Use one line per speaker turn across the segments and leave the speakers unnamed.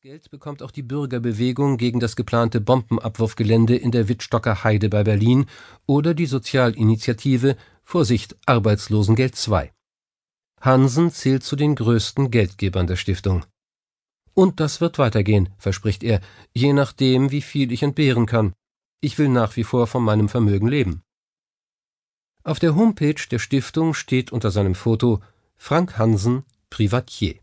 Geld bekommt auch die Bürgerbewegung gegen das geplante Bombenabwurfgelände in der Wittstocker Heide bei Berlin oder die Sozialinitiative Vorsicht Arbeitslosengeld II. Hansen zählt zu den größten Geldgebern der Stiftung. Und das wird weitergehen, verspricht er, je nachdem, wie viel ich entbehren kann. Ich will nach wie vor von meinem Vermögen leben. Auf der Homepage der Stiftung steht unter seinem Foto Frank Hansen, Privatier.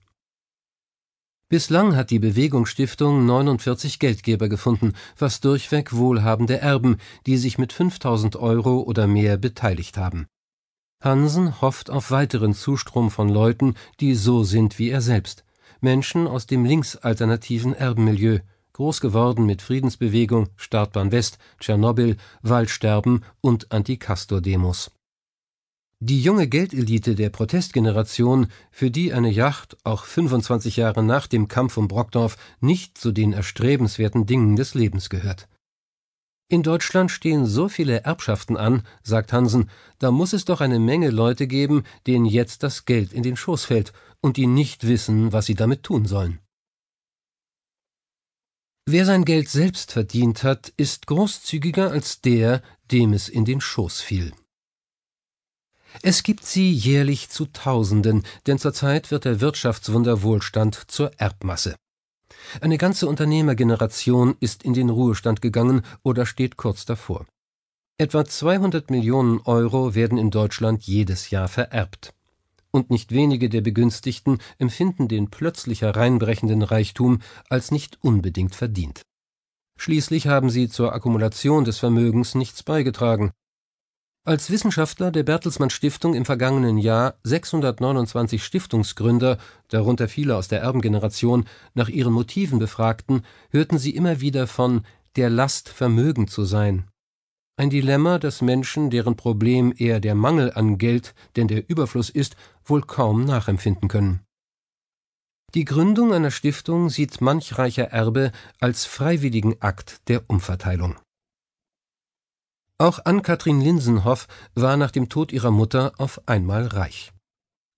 Bislang hat die Bewegungsstiftung 49 Geldgeber gefunden, was durchweg wohlhabende Erben, die sich mit 5000 Euro oder mehr beteiligt haben. Hansen hofft auf weiteren Zustrom von Leuten, die so sind wie er selbst. Menschen aus dem linksalternativen Erbenmilieu, groß geworden mit Friedensbewegung, Startbahn West, Tschernobyl, Waldsterben und Anti-Castor-Demos. Die junge Geldelite der Protestgeneration, für die eine Yacht auch 25 Jahre nach dem Kampf um Brockdorf nicht zu den erstrebenswerten Dingen des Lebens gehört. In Deutschland stehen so viele Erbschaften an, sagt Hansen, da muss es doch eine Menge Leute geben, denen jetzt das Geld in den Schoß fällt und die nicht wissen, was sie damit tun sollen. Wer sein Geld selbst verdient hat, ist großzügiger als der, dem es in den Schoß fiel. Es gibt sie jährlich zu Tausenden, denn zurzeit wird der Wirtschaftswunder Wohlstand zur Erbmasse. Eine ganze Unternehmergeneration ist in den Ruhestand gegangen oder steht kurz davor. Etwa 200 Millionen Euro werden in Deutschland jedes Jahr vererbt. Und nicht wenige der Begünstigten empfinden den plötzlich hereinbrechenden Reichtum als nicht unbedingt verdient. Schließlich haben sie zur Akkumulation des Vermögens nichts beigetragen, als Wissenschaftler der Bertelsmann Stiftung im vergangenen Jahr 629 Stiftungsgründer, darunter viele aus der Erbengeneration, nach ihren Motiven befragten, hörten sie immer wieder von der Last Vermögen zu sein. Ein Dilemma, das Menschen, deren Problem eher der Mangel an Geld denn der Überfluss ist, wohl kaum nachempfinden können. Die Gründung einer Stiftung sieht manch reicher Erbe als freiwilligen Akt der Umverteilung. Auch Ann-Kathrin Linsenhoff war nach dem Tod ihrer Mutter auf einmal reich.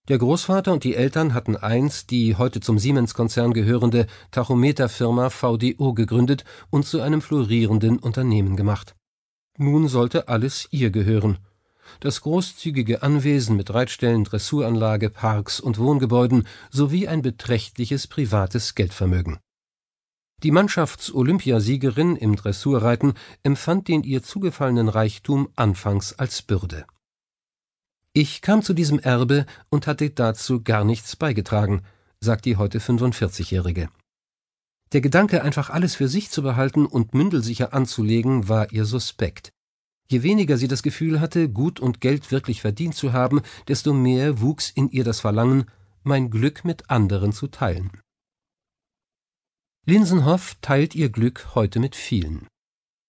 Der Großvater und die Eltern hatten einst die heute zum Siemens-Konzern gehörende Tachometerfirma VDO gegründet und zu einem florierenden Unternehmen gemacht. Nun sollte alles ihr gehören. Das großzügige Anwesen mit Reitstellen, Dressuranlage, Parks und Wohngebäuden sowie ein beträchtliches privates Geldvermögen. Die Mannschafts-Olympiasiegerin im Dressurreiten empfand den ihr zugefallenen Reichtum anfangs als Bürde. Ich kam zu diesem Erbe und hatte dazu gar nichts beigetragen, sagt die heute 45-Jährige. Der Gedanke, einfach alles für sich zu behalten und mündelsicher anzulegen, war ihr suspekt. Je weniger sie das Gefühl hatte, Gut und Geld wirklich verdient zu haben, desto mehr wuchs in ihr das Verlangen, mein Glück mit anderen zu teilen. Linsenhoff teilt ihr Glück heute mit vielen.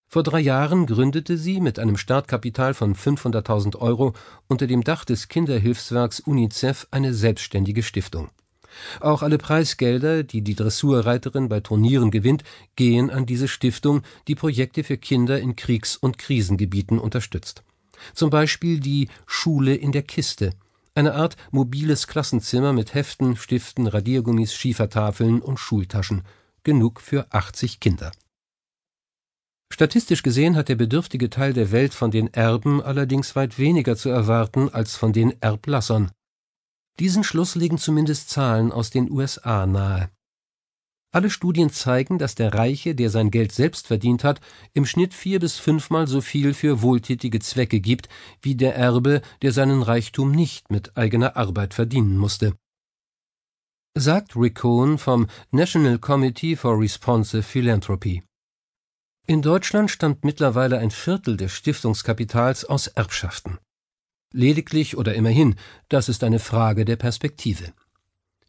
Vor drei Jahren gründete sie mit einem Startkapital von 500.000 Euro unter dem Dach des Kinderhilfswerks UNICEF eine selbstständige Stiftung. Auch alle Preisgelder, die die Dressurreiterin bei Turnieren gewinnt, gehen an diese Stiftung, die Projekte für Kinder in Kriegs- und Krisengebieten unterstützt. Zum Beispiel die Schule in der Kiste, eine Art mobiles Klassenzimmer mit Heften, Stiften, Radiergummis, Schiefertafeln und Schultaschen – genug für 80 Kinder. Statistisch gesehen hat der bedürftige Teil der Welt von den Erben allerdings weit weniger zu erwarten als von den Erblassern. Diesen Schluss legen zumindest Zahlen aus den USA nahe. Alle Studien zeigen, dass der Reiche, der sein Geld selbst verdient hat, im Schnitt vier bis fünfmal so viel für wohltätige Zwecke gibt, wie der Erbe, der seinen Reichtum nicht mit eigener Arbeit verdienen musste sagt Rick Cohen vom National Committee for Responsive Philanthropy. In Deutschland stammt mittlerweile ein Viertel des Stiftungskapitals aus Erbschaften. Lediglich oder immerhin, das ist eine Frage der Perspektive.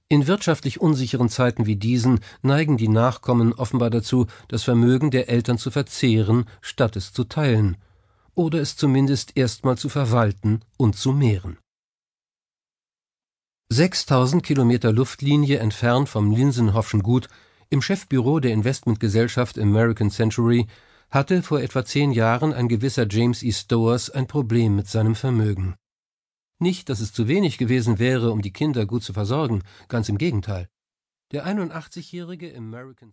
In wirtschaftlich unsicheren Zeiten wie diesen neigen die Nachkommen offenbar dazu, das Vermögen der Eltern zu verzehren, statt es zu teilen, oder es zumindest erstmal zu verwalten und zu mehren. 6000 Kilometer Luftlinie entfernt vom Linsenhoffschen Gut, im Chefbüro der Investmentgesellschaft American Century, hatte vor etwa zehn Jahren ein gewisser James E. Stowers ein Problem mit seinem Vermögen. Nicht, dass es zu wenig gewesen wäre, um die Kinder gut zu versorgen, ganz im Gegenteil. Der 81-jährige American